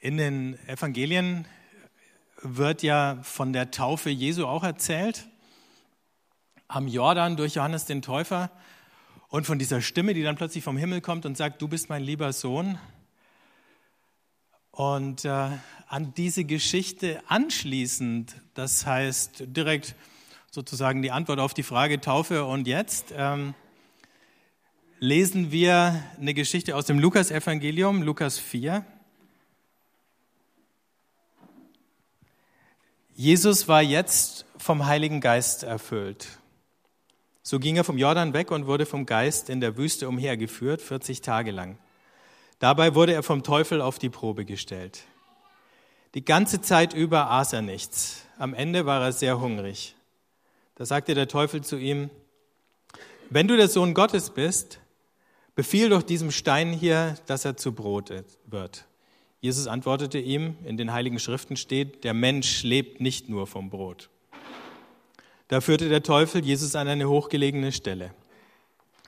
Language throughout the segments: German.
In den Evangelien wird ja von der Taufe Jesu auch erzählt, am Jordan durch Johannes den Täufer und von dieser Stimme, die dann plötzlich vom Himmel kommt und sagt, du bist mein lieber Sohn. Und äh, an diese Geschichte anschließend, das heißt direkt sozusagen die Antwort auf die Frage Taufe und jetzt, ähm, lesen wir eine Geschichte aus dem Lukas-Evangelium, Lukas 4. Jesus war jetzt vom Heiligen Geist erfüllt. So ging er vom Jordan weg und wurde vom Geist in der Wüste umhergeführt, 40 Tage lang. Dabei wurde er vom Teufel auf die Probe gestellt. Die ganze Zeit über aß er nichts. Am Ende war er sehr hungrig. Da sagte der Teufel zu ihm, wenn du der Sohn Gottes bist, befiehl doch diesem Stein hier, dass er zu Brot wird. Jesus antwortete ihm, in den heiligen Schriften steht, der Mensch lebt nicht nur vom Brot. Da führte der Teufel Jesus an eine hochgelegene Stelle.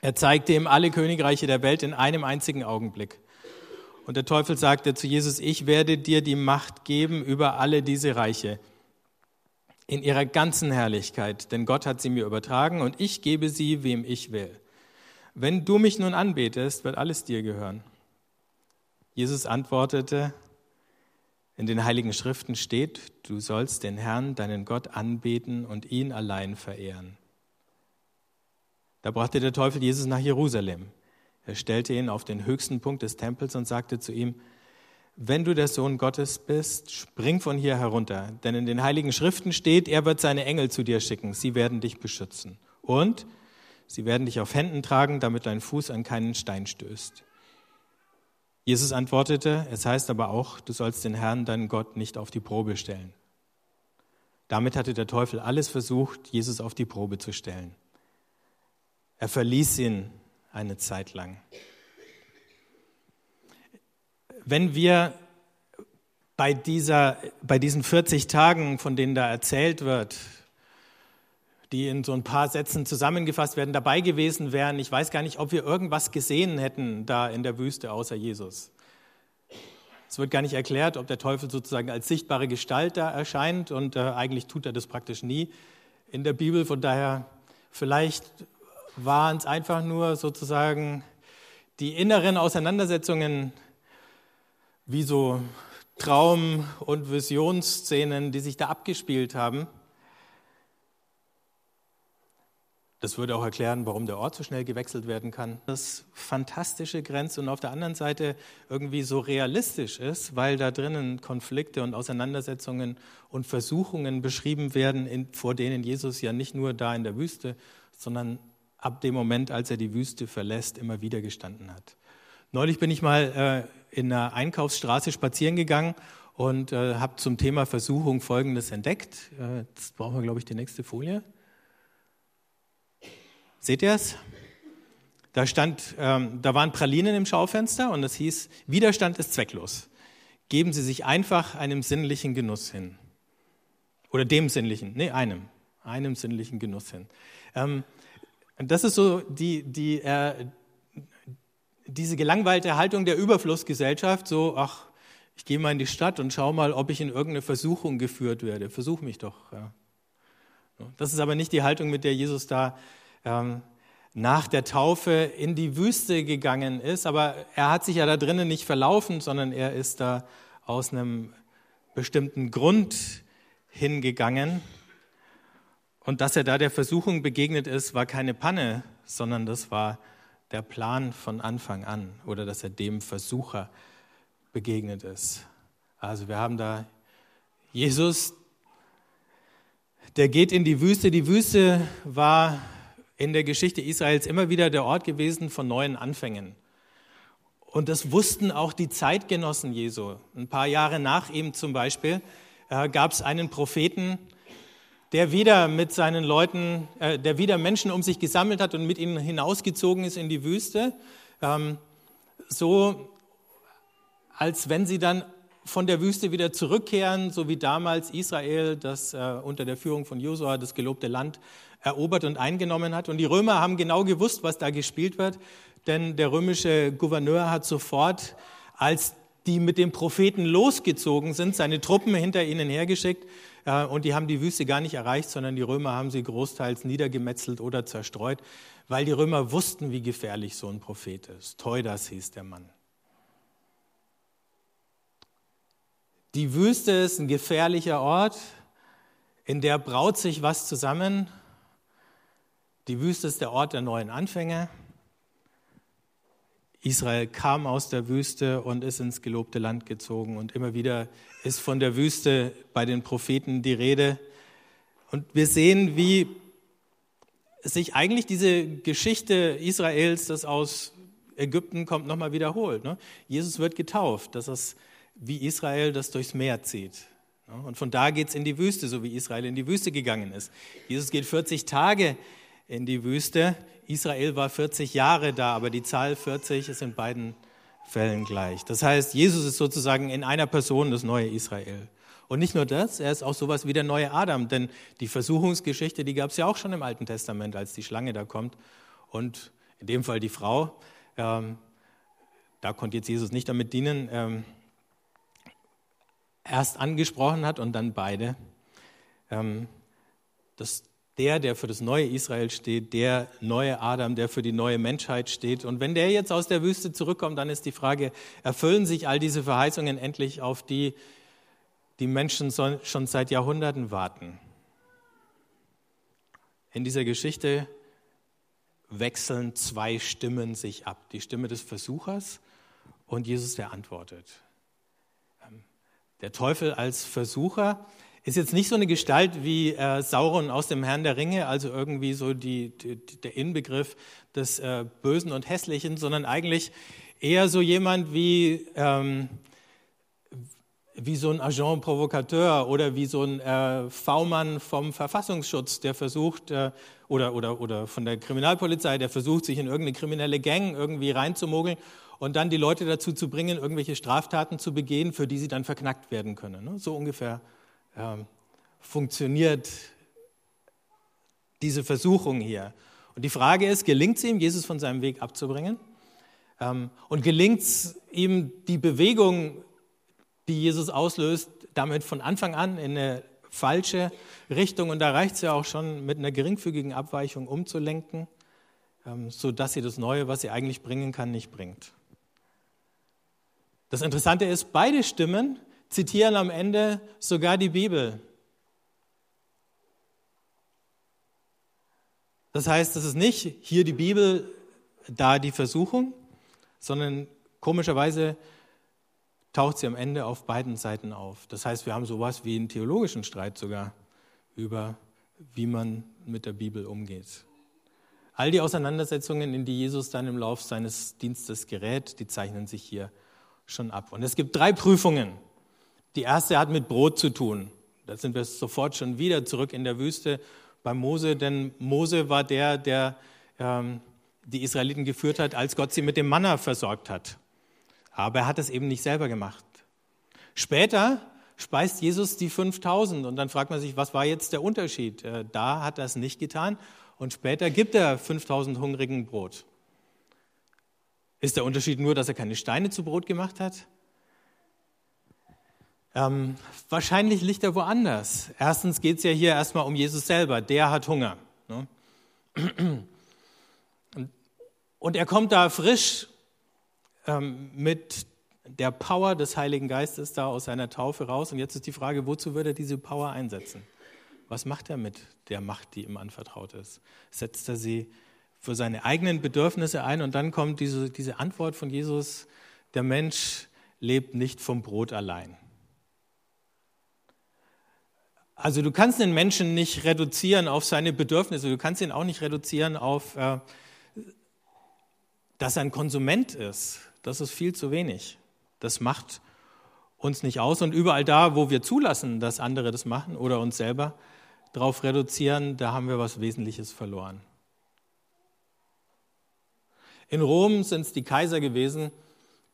Er zeigte ihm alle Königreiche der Welt in einem einzigen Augenblick. Und der Teufel sagte zu Jesus, ich werde dir die Macht geben über alle diese Reiche in ihrer ganzen Herrlichkeit, denn Gott hat sie mir übertragen und ich gebe sie, wem ich will. Wenn du mich nun anbetest, wird alles dir gehören. Jesus antwortete, in den heiligen Schriften steht, du sollst den Herrn, deinen Gott, anbeten und ihn allein verehren. Da brachte der Teufel Jesus nach Jerusalem. Er stellte ihn auf den höchsten Punkt des Tempels und sagte zu ihm, wenn du der Sohn Gottes bist, spring von hier herunter, denn in den heiligen Schriften steht, er wird seine Engel zu dir schicken, sie werden dich beschützen. Und Sie werden dich auf Händen tragen, damit dein Fuß an keinen Stein stößt. Jesus antwortete, es heißt aber auch, du sollst den Herrn, deinen Gott, nicht auf die Probe stellen. Damit hatte der Teufel alles versucht, Jesus auf die Probe zu stellen. Er verließ ihn eine Zeit lang. Wenn wir bei, dieser, bei diesen 40 Tagen, von denen da erzählt wird, die in so ein paar Sätzen zusammengefasst werden, dabei gewesen wären. Ich weiß gar nicht, ob wir irgendwas gesehen hätten da in der Wüste außer Jesus. Es wird gar nicht erklärt, ob der Teufel sozusagen als sichtbare Gestalt da erscheint und äh, eigentlich tut er das praktisch nie in der Bibel. Von daher, vielleicht waren es einfach nur sozusagen die inneren Auseinandersetzungen wie so Traum- und Visionsszenen, die sich da abgespielt haben. Das würde auch erklären, warum der Ort so schnell gewechselt werden kann. Das fantastische Grenze und auf der anderen Seite irgendwie so realistisch ist, weil da drinnen Konflikte und Auseinandersetzungen und Versuchungen beschrieben werden, in, vor denen Jesus ja nicht nur da in der Wüste, sondern ab dem Moment, als er die Wüste verlässt, immer wieder gestanden hat. Neulich bin ich mal äh, in einer Einkaufsstraße spazieren gegangen und äh, habe zum Thema Versuchung Folgendes entdeckt. Äh, jetzt brauchen wir, glaube ich, die nächste Folie. Seht ihr es? Da stand, ähm, da waren Pralinen im Schaufenster und es hieß, Widerstand ist zwecklos. Geben Sie sich einfach einem sinnlichen Genuss hin. Oder dem sinnlichen, nee, einem, einem sinnlichen Genuss hin. Ähm, das ist so die, die, äh, diese gelangweilte Haltung der Überflussgesellschaft, so, ach, ich gehe mal in die Stadt und schau mal, ob ich in irgendeine Versuchung geführt werde. Versuch mich doch. Ja. Das ist aber nicht die Haltung, mit der Jesus da ähm, nach der Taufe in die Wüste gegangen ist. Aber er hat sich ja da drinnen nicht verlaufen, sondern er ist da aus einem bestimmten Grund hingegangen. Und dass er da der Versuchung begegnet ist, war keine Panne, sondern das war der Plan von Anfang an oder dass er dem Versucher begegnet ist. Also wir haben da Jesus, der geht in die Wüste. Die Wüste war in der Geschichte Israels immer wieder der Ort gewesen von neuen Anfängen. Und das wussten auch die Zeitgenossen Jesu. Ein paar Jahre nach ihm zum Beispiel äh, gab es einen Propheten, der wieder mit seinen Leuten, äh, der wieder Menschen um sich gesammelt hat und mit ihnen hinausgezogen ist in die Wüste, ähm, so als wenn sie dann von der Wüste wieder zurückkehren, so wie damals Israel, das äh, unter der Führung von Josua das gelobte Land erobert und eingenommen hat. Und die Römer haben genau gewusst, was da gespielt wird, denn der römische Gouverneur hat sofort, als die mit dem Propheten losgezogen sind, seine Truppen hinter ihnen hergeschickt äh, und die haben die Wüste gar nicht erreicht, sondern die Römer haben sie großteils niedergemetzelt oder zerstreut, weil die Römer wussten, wie gefährlich so ein Prophet ist. Teudas hieß der Mann. Die Wüste ist ein gefährlicher Ort, in der braut sich was zusammen. Die Wüste ist der Ort der neuen Anfänge. Israel kam aus der Wüste und ist ins gelobte Land gezogen. Und immer wieder ist von der Wüste bei den Propheten die Rede. Und wir sehen, wie sich eigentlich diese Geschichte Israels, das aus Ägypten kommt, nochmal wiederholt. Ne? Jesus wird getauft, dass es wie Israel das durchs Meer zieht. Und von da geht es in die Wüste, so wie Israel in die Wüste gegangen ist. Jesus geht 40 Tage in die Wüste. Israel war 40 Jahre da, aber die Zahl 40 ist in beiden Fällen gleich. Das heißt, Jesus ist sozusagen in einer Person das neue Israel. Und nicht nur das, er ist auch sowas wie der neue Adam, denn die Versuchungsgeschichte, die gab es ja auch schon im Alten Testament, als die Schlange da kommt. Und in dem Fall die Frau, ähm, da konnte jetzt Jesus nicht damit dienen, ähm, erst angesprochen hat und dann beide. Ähm, das der, der für das neue Israel steht, der neue Adam, der für die neue Menschheit steht. Und wenn der jetzt aus der Wüste zurückkommt, dann ist die Frage, erfüllen sich all diese Verheißungen endlich, auf die die Menschen schon seit Jahrhunderten warten? In dieser Geschichte wechseln zwei Stimmen sich ab. Die Stimme des Versuchers und Jesus, der antwortet. Der Teufel als Versucher ist jetzt nicht so eine Gestalt wie äh, Sauron aus dem Herrn der Ringe, also irgendwie so die, die, der Inbegriff des äh, Bösen und Hässlichen, sondern eigentlich eher so jemand wie, ähm, wie so ein Agent Provocateur oder wie so ein äh, V-Mann vom Verfassungsschutz, der versucht, äh, oder, oder, oder von der Kriminalpolizei, der versucht, sich in irgendeine kriminelle Gang irgendwie reinzumogeln und dann die Leute dazu zu bringen, irgendwelche Straftaten zu begehen, für die sie dann verknackt werden können. Ne? So ungefähr ähm, funktioniert diese Versuchung hier. Und die Frage ist, gelingt es ihm, Jesus von seinem Weg abzubringen? Ähm, und gelingt es ihm, die Bewegung, die Jesus auslöst, damit von Anfang an in eine falsche Richtung, und da reicht es ja auch schon, mit einer geringfügigen Abweichung umzulenken, ähm, sodass sie das Neue, was sie eigentlich bringen kann, nicht bringt. Das Interessante ist, beide Stimmen zitieren am Ende sogar die Bibel. Das heißt, es ist nicht hier die Bibel, da die Versuchung, sondern komischerweise taucht sie am Ende auf beiden Seiten auf. Das heißt, wir haben sowas wie einen theologischen Streit sogar über, wie man mit der Bibel umgeht. All die Auseinandersetzungen, in die Jesus dann im Lauf seines Dienstes gerät, die zeichnen sich hier schon ab. Und es gibt drei Prüfungen, die erste hat mit Brot zu tun. Da sind wir sofort schon wieder zurück in der Wüste bei Mose, denn Mose war der, der ähm, die Israeliten geführt hat, als Gott sie mit dem Manna versorgt hat. Aber er hat es eben nicht selber gemacht. Später speist Jesus die 5000 und dann fragt man sich, was war jetzt der Unterschied? Äh, da hat er es nicht getan und später gibt er 5000 hungrigen Brot. Ist der Unterschied nur, dass er keine Steine zu Brot gemacht hat? Ähm, wahrscheinlich liegt er woanders. Erstens geht es ja hier erstmal um Jesus selber. Der hat Hunger. Ne? Und er kommt da frisch ähm, mit der Power des Heiligen Geistes da aus seiner Taufe raus. Und jetzt ist die Frage, wozu wird er diese Power einsetzen? Was macht er mit der Macht, die ihm anvertraut ist? Setzt er sie für seine eigenen Bedürfnisse ein? Und dann kommt diese, diese Antwort von Jesus, der Mensch lebt nicht vom Brot allein. Also du kannst den Menschen nicht reduzieren auf seine Bedürfnisse, du kannst ihn auch nicht reduzieren auf, äh, dass er ein Konsument ist. Das ist viel zu wenig. Das macht uns nicht aus. Und überall da, wo wir zulassen, dass andere das machen oder uns selber darauf reduzieren, da haben wir was Wesentliches verloren. In Rom sind es die Kaiser gewesen,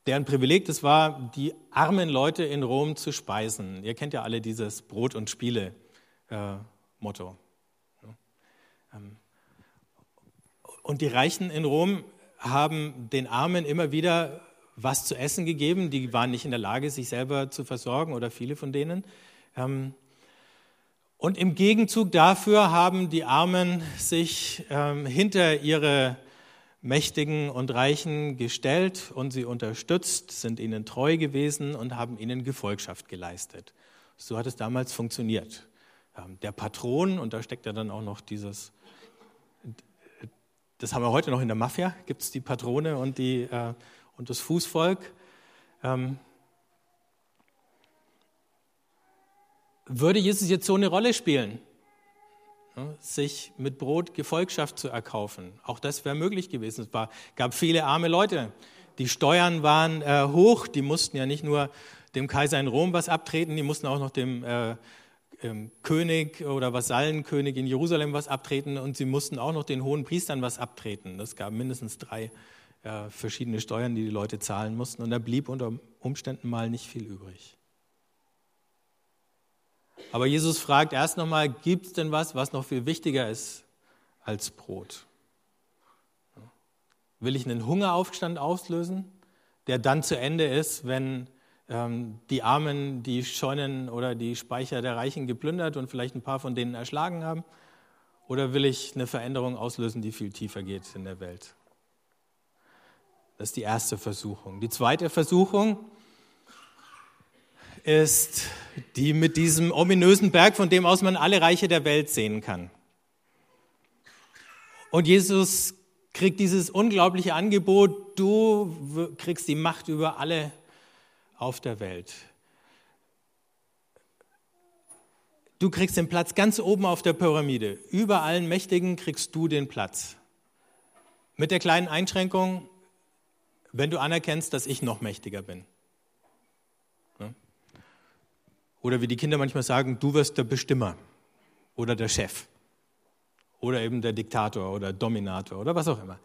deren Privileg das war, die armen Leute in Rom zu speisen. Ihr kennt ja alle dieses Brot- und Spiele-Motto. Ähm, und die Reichen in Rom haben den Armen immer wieder was zu essen gegeben. Die waren nicht in der Lage, sich selber zu versorgen oder viele von denen. Ähm, und im Gegenzug dafür haben die Armen sich ähm, hinter ihre Mächtigen und Reichen gestellt und sie unterstützt, sind ihnen treu gewesen und haben ihnen Gefolgschaft geleistet. So hat es damals funktioniert. Ähm, der Patron, und da steckt ja dann auch noch dieses, das haben wir heute noch in der Mafia, gibt es die Patrone und, die, äh, und das Fußvolk. Ähm, würde Jesus jetzt so eine Rolle spielen? Sich mit Brot Gefolgschaft zu erkaufen. Auch das wäre möglich gewesen. Es war, gab viele arme Leute. Die Steuern waren äh, hoch. Die mussten ja nicht nur dem Kaiser in Rom was abtreten, die mussten auch noch dem äh, ähm, König oder Vasallenkönig in Jerusalem was abtreten und sie mussten auch noch den hohen Priestern was abtreten. Es gab mindestens drei äh, verschiedene Steuern, die die Leute zahlen mussten und da blieb unter Umständen mal nicht viel übrig. Aber Jesus fragt erst nochmal, gibt es denn was, was noch viel wichtiger ist als Brot? Will ich einen Hungeraufstand auslösen, der dann zu Ende ist, wenn ähm, die Armen die Scheunen oder die Speicher der Reichen geplündert und vielleicht ein paar von denen erschlagen haben? Oder will ich eine Veränderung auslösen, die viel tiefer geht in der Welt? Das ist die erste Versuchung. Die zweite Versuchung ist die mit diesem ominösen Berg, von dem aus man alle Reiche der Welt sehen kann. Und Jesus kriegt dieses unglaubliche Angebot, du kriegst die Macht über alle auf der Welt. Du kriegst den Platz ganz oben auf der Pyramide. Über allen Mächtigen kriegst du den Platz. Mit der kleinen Einschränkung, wenn du anerkennst, dass ich noch mächtiger bin. Oder wie die Kinder manchmal sagen, du wirst der Bestimmer oder der Chef oder eben der Diktator oder Dominator oder was auch immer.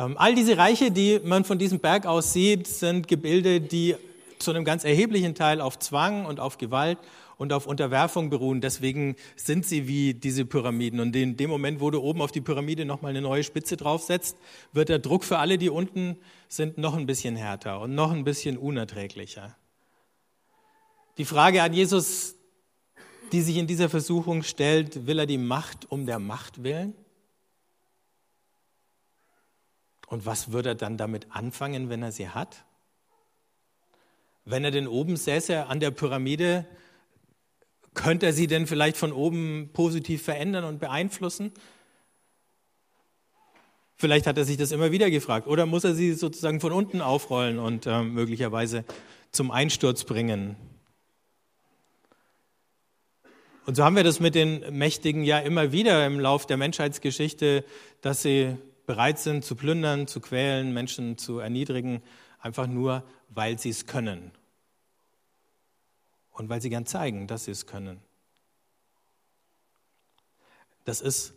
Ähm, all diese Reiche, die man von diesem Berg aus sieht, sind Gebilde, die zu einem ganz erheblichen Teil auf Zwang und auf Gewalt und auf Unterwerfung beruhen. Deswegen sind sie wie diese Pyramiden. Und in dem Moment, wo du oben auf die Pyramide nochmal eine neue Spitze draufsetzt, wird der Druck für alle, die unten sind, noch ein bisschen härter und noch ein bisschen unerträglicher. Die Frage an Jesus, die sich in dieser Versuchung stellt, will er die Macht um der Macht willen? Und was würde er dann damit anfangen, wenn er sie hat? Wenn er denn oben säße an der Pyramide, könnte er sie denn vielleicht von oben positiv verändern und beeinflussen? Vielleicht hat er sich das immer wieder gefragt. Oder muss er sie sozusagen von unten aufrollen und äh, möglicherweise zum Einsturz bringen? Und so haben wir das mit den Mächtigen ja immer wieder im Lauf der Menschheitsgeschichte, dass sie bereit sind zu plündern, zu quälen, Menschen zu erniedrigen, einfach nur, weil sie es können. Und weil sie gern zeigen, dass sie es können. Das ist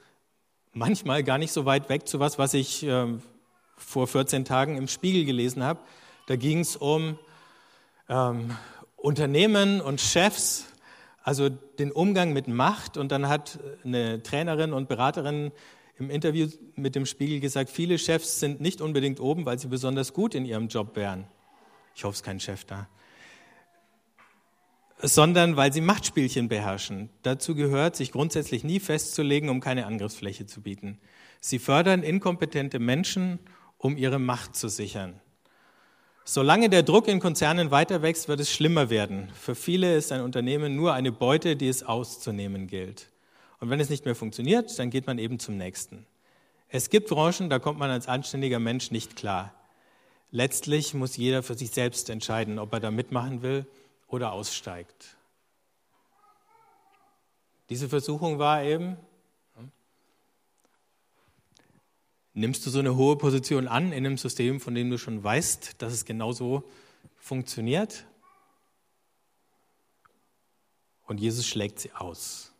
manchmal gar nicht so weit weg zu was, was ich äh, vor 14 Tagen im Spiegel gelesen habe. Da ging es um ähm, Unternehmen und Chefs, also den Umgang mit Macht. Und dann hat eine Trainerin und Beraterin im Interview mit dem Spiegel gesagt, viele Chefs sind nicht unbedingt oben, weil sie besonders gut in ihrem Job wären. Ich hoffe, es ist kein Chef da. Sondern weil sie Machtspielchen beherrschen. Dazu gehört, sich grundsätzlich nie festzulegen, um keine Angriffsfläche zu bieten. Sie fördern inkompetente Menschen, um ihre Macht zu sichern. Solange der Druck in Konzernen weiter wächst, wird es schlimmer werden. Für viele ist ein Unternehmen nur eine Beute, die es auszunehmen gilt. Und wenn es nicht mehr funktioniert, dann geht man eben zum nächsten. Es gibt Branchen, da kommt man als anständiger Mensch nicht klar. Letztlich muss jeder für sich selbst entscheiden, ob er da mitmachen will oder aussteigt. Diese Versuchung war eben, Nimmst du so eine hohe Position an in einem System, von dem du schon weißt, dass es genauso funktioniert? Und Jesus schlägt sie aus.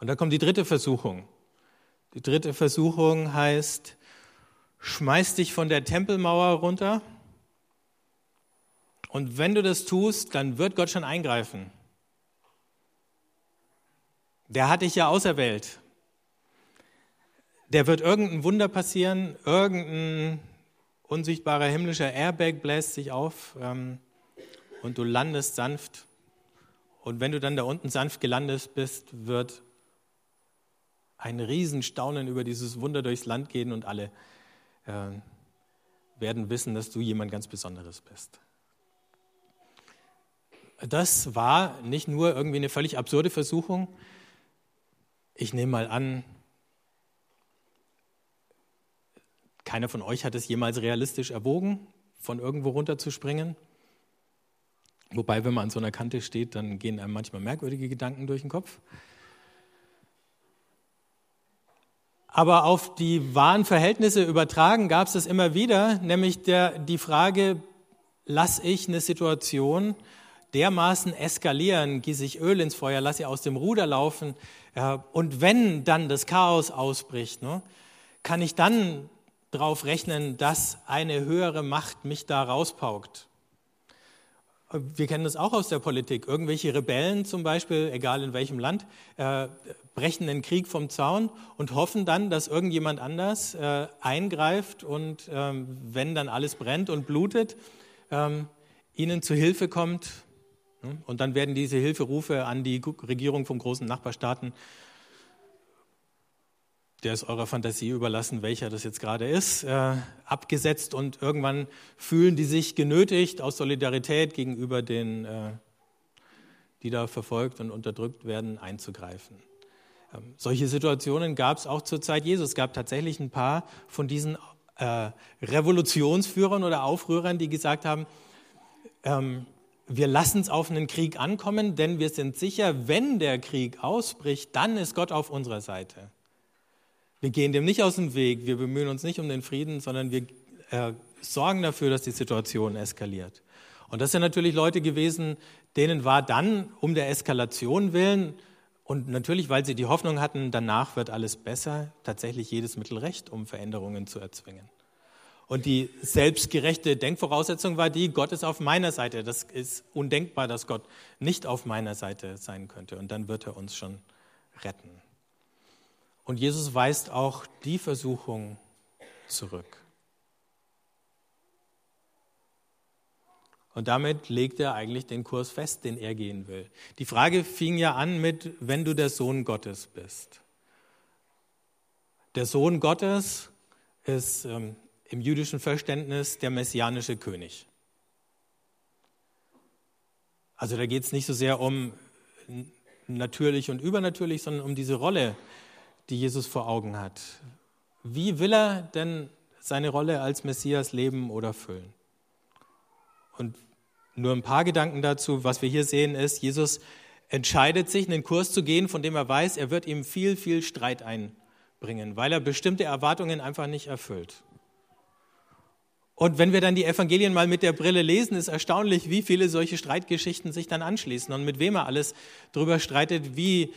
Und dann kommt die dritte Versuchung. Die dritte Versuchung heißt, schmeiß dich von der Tempelmauer runter. Und wenn du das tust, dann wird Gott schon eingreifen. Der hat dich ja auserwählt. der wird irgendein Wunder passieren, irgendein unsichtbarer himmlischer Airbag bläst sich auf ähm, und du landest sanft. Und wenn du dann da unten sanft gelandet bist, wird ein Riesenstaunen über dieses Wunder durchs Land gehen und alle äh, werden wissen, dass du jemand ganz Besonderes bist. Das war nicht nur irgendwie eine völlig absurde Versuchung. Ich nehme mal an, keiner von euch hat es jemals realistisch erwogen, von irgendwo runterzuspringen. Wobei, wenn man an so einer Kante steht, dann gehen einem manchmal merkwürdige Gedanken durch den Kopf. Aber auf die wahren Verhältnisse übertragen gab es das immer wieder, nämlich der, die Frage, lass ich eine Situation dermaßen eskalieren, gieße ich Öl ins Feuer, lass sie aus dem Ruder laufen. Ja, und wenn dann das Chaos ausbricht, ne, kann ich dann darauf rechnen, dass eine höhere Macht mich da rauspaukt. Wir kennen das auch aus der Politik. Irgendwelche Rebellen zum Beispiel, egal in welchem Land, äh, brechen den Krieg vom Zaun und hoffen dann, dass irgendjemand anders äh, eingreift und ähm, wenn dann alles brennt und blutet, ähm, ihnen zu Hilfe kommt. Und dann werden diese Hilferufe an die Regierung von großen Nachbarstaaten der ist eurer Fantasie überlassen, welcher das jetzt gerade ist, äh, abgesetzt und irgendwann fühlen die sich genötigt, aus Solidarität gegenüber den, äh, die da verfolgt und unterdrückt werden, einzugreifen. Ähm, solche Situationen gab es auch zur Zeit Jesus. Es gab tatsächlich ein paar von diesen äh, Revolutionsführern oder Aufrührern, die gesagt haben, ähm, wir lassen es auf einen Krieg ankommen, denn wir sind sicher, wenn der Krieg ausbricht, dann ist Gott auf unserer Seite. Wir gehen dem nicht aus dem Weg, wir bemühen uns nicht um den Frieden, sondern wir äh, sorgen dafür, dass die Situation eskaliert. Und das sind natürlich Leute gewesen, denen war dann um der Eskalation willen und natürlich, weil sie die Hoffnung hatten, danach wird alles besser, tatsächlich jedes Mittel recht, um Veränderungen zu erzwingen. Und die selbstgerechte Denkvoraussetzung war die, Gott ist auf meiner Seite. Das ist undenkbar, dass Gott nicht auf meiner Seite sein könnte. Und dann wird er uns schon retten. Und Jesus weist auch die Versuchung zurück. Und damit legt er eigentlich den Kurs fest, den er gehen will. Die Frage fing ja an mit, wenn du der Sohn Gottes bist. Der Sohn Gottes ist ähm, im jüdischen Verständnis der messianische König. Also da geht es nicht so sehr um natürlich und übernatürlich, sondern um diese Rolle, die Jesus vor Augen hat. Wie will er denn seine Rolle als Messias leben oder füllen? Und nur ein paar Gedanken dazu. Was wir hier sehen ist, Jesus entscheidet sich, einen Kurs zu gehen, von dem er weiß, er wird ihm viel, viel Streit einbringen, weil er bestimmte Erwartungen einfach nicht erfüllt. Und wenn wir dann die Evangelien mal mit der Brille lesen, ist erstaunlich, wie viele solche Streitgeschichten sich dann anschließen und mit wem er alles darüber streitet, wie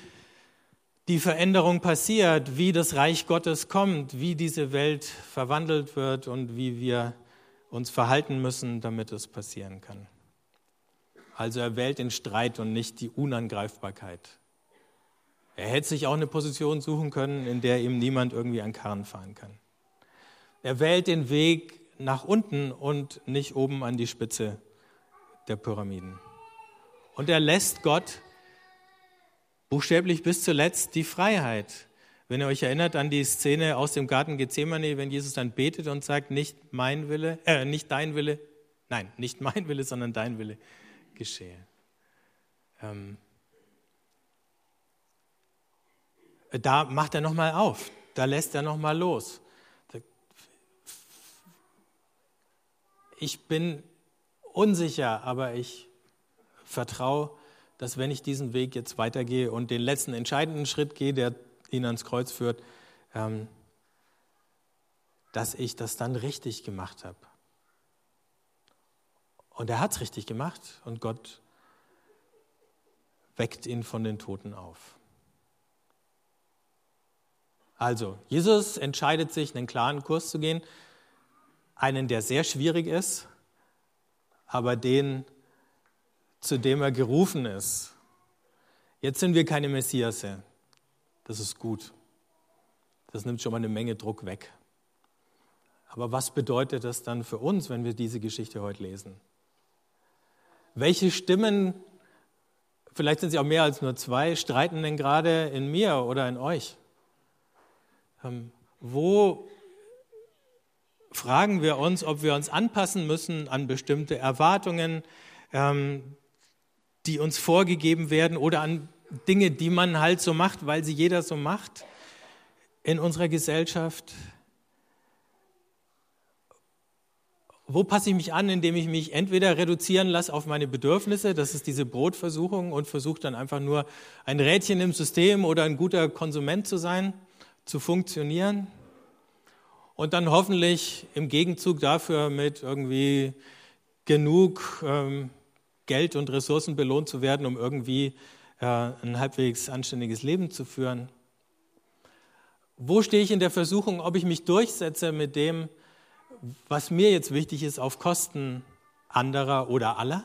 die Veränderung passiert, wie das Reich Gottes kommt, wie diese Welt verwandelt wird und wie wir uns verhalten müssen, damit es passieren kann. Also er wählt den Streit und nicht die Unangreifbarkeit. Er hätte sich auch eine Position suchen können, in der ihm niemand irgendwie an Karren fahren kann. Er wählt den Weg nach unten und nicht oben an die Spitze der Pyramiden. Und er lässt Gott buchstäblich bis zuletzt die Freiheit. Wenn ihr euch erinnert an die Szene aus dem Garten Gethsemane, wenn Jesus dann betet und sagt, nicht mein Wille, äh, nicht dein Wille, nein, nicht mein Wille, sondern dein Wille geschehe. Ähm, da macht er nochmal auf, da lässt er nochmal los. Ich bin unsicher, aber ich vertraue dass wenn ich diesen Weg jetzt weitergehe und den letzten entscheidenden Schritt gehe, der ihn ans Kreuz führt, ähm, dass ich das dann richtig gemacht habe. Und er hat es richtig gemacht und Gott weckt ihn von den Toten auf. Also, Jesus entscheidet sich, einen klaren Kurs zu gehen, einen, der sehr schwierig ist, aber den zu dem er gerufen ist. Jetzt sind wir keine Messiasse. Das ist gut. Das nimmt schon mal eine Menge Druck weg. Aber was bedeutet das dann für uns, wenn wir diese Geschichte heute lesen? Welche Stimmen, vielleicht sind sie auch mehr als nur zwei, streiten denn gerade in mir oder in euch? Ähm, wo fragen wir uns, ob wir uns anpassen müssen an bestimmte Erwartungen, ähm, die uns vorgegeben werden oder an Dinge, die man halt so macht, weil sie jeder so macht in unserer Gesellschaft? Wo passe ich mich an, indem ich mich entweder reduzieren lasse auf meine Bedürfnisse, das ist diese Brotversuchung, und versuche dann einfach nur ein Rädchen im System oder ein guter Konsument zu sein, zu funktionieren? Und dann hoffentlich im Gegenzug dafür mit irgendwie genug ähm, Geld und Ressourcen belohnt zu werden, um irgendwie äh, ein halbwegs anständiges Leben zu führen. Wo stehe ich in der Versuchung, ob ich mich durchsetze mit dem, was mir jetzt wichtig ist, auf Kosten anderer oder aller?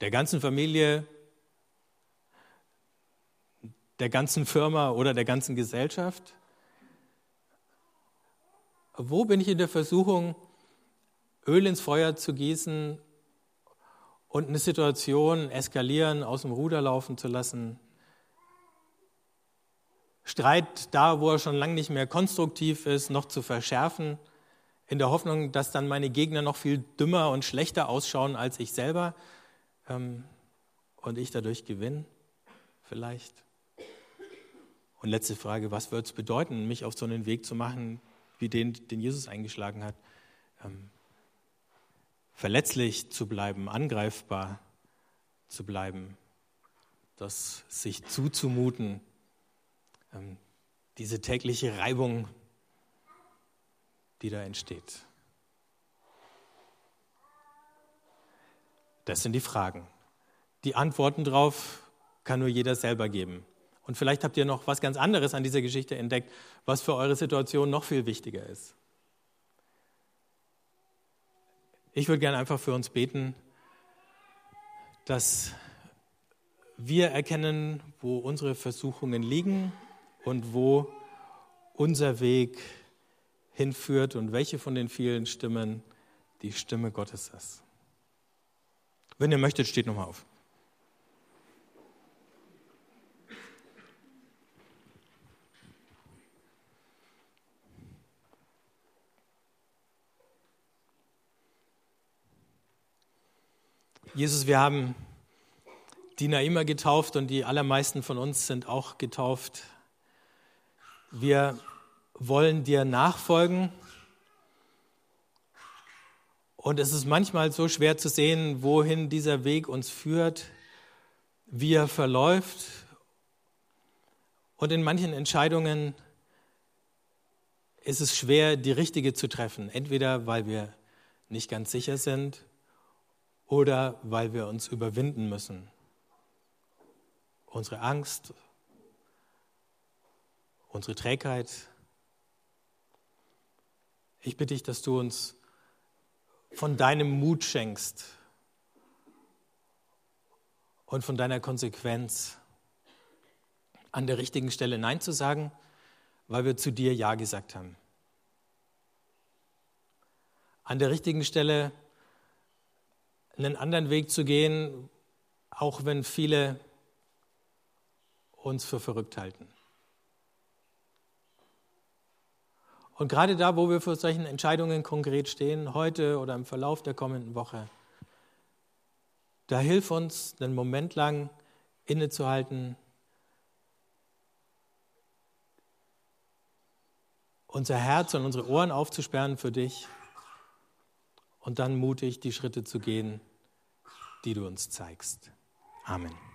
Der ganzen Familie, der ganzen Firma oder der ganzen Gesellschaft? Wo bin ich in der Versuchung, Öl ins Feuer zu gießen und eine Situation eskalieren, aus dem Ruder laufen zu lassen. Streit da, wo er schon lange nicht mehr konstruktiv ist, noch zu verschärfen, in der Hoffnung, dass dann meine Gegner noch viel dümmer und schlechter ausschauen als ich selber ähm, und ich dadurch gewinne, vielleicht. Und letzte Frage, was wird es bedeuten, mich auf so einen Weg zu machen, wie den, den Jesus eingeschlagen hat? Ähm, verletzlich zu bleiben, angreifbar zu bleiben, das sich zuzumuten, ähm, diese tägliche Reibung, die da entsteht. Das sind die Fragen. Die Antworten darauf kann nur jeder selber geben. Und vielleicht habt ihr noch was ganz anderes an dieser Geschichte entdeckt, was für eure Situation noch viel wichtiger ist. Ich würde gerne einfach für uns beten, dass wir erkennen, wo unsere Versuchungen liegen und wo unser Weg hinführt und welche von den vielen Stimmen die Stimme Gottes ist. Wenn ihr möchtet, steht nochmal auf. Jesus, wir haben die Naima getauft und die allermeisten von uns sind auch getauft. Wir wollen dir nachfolgen. Und es ist manchmal so schwer zu sehen, wohin dieser Weg uns führt, wie er verläuft. Und in manchen Entscheidungen ist es schwer, die richtige zu treffen. Entweder weil wir nicht ganz sicher sind oder weil wir uns überwinden müssen. Unsere Angst, unsere Trägheit. Ich bitte dich, dass du uns von deinem Mut schenkst und von deiner Konsequenz an der richtigen Stelle Nein zu sagen, weil wir zu dir Ja gesagt haben. An der richtigen Stelle einen anderen Weg zu gehen, auch wenn viele uns für verrückt halten. Und gerade da, wo wir vor solchen Entscheidungen konkret stehen, heute oder im Verlauf der kommenden Woche, da hilf uns, einen Moment lang innezuhalten, unser Herz und unsere Ohren aufzusperren für dich und dann mutig die Schritte zu gehen, die du uns zeigst. Amen.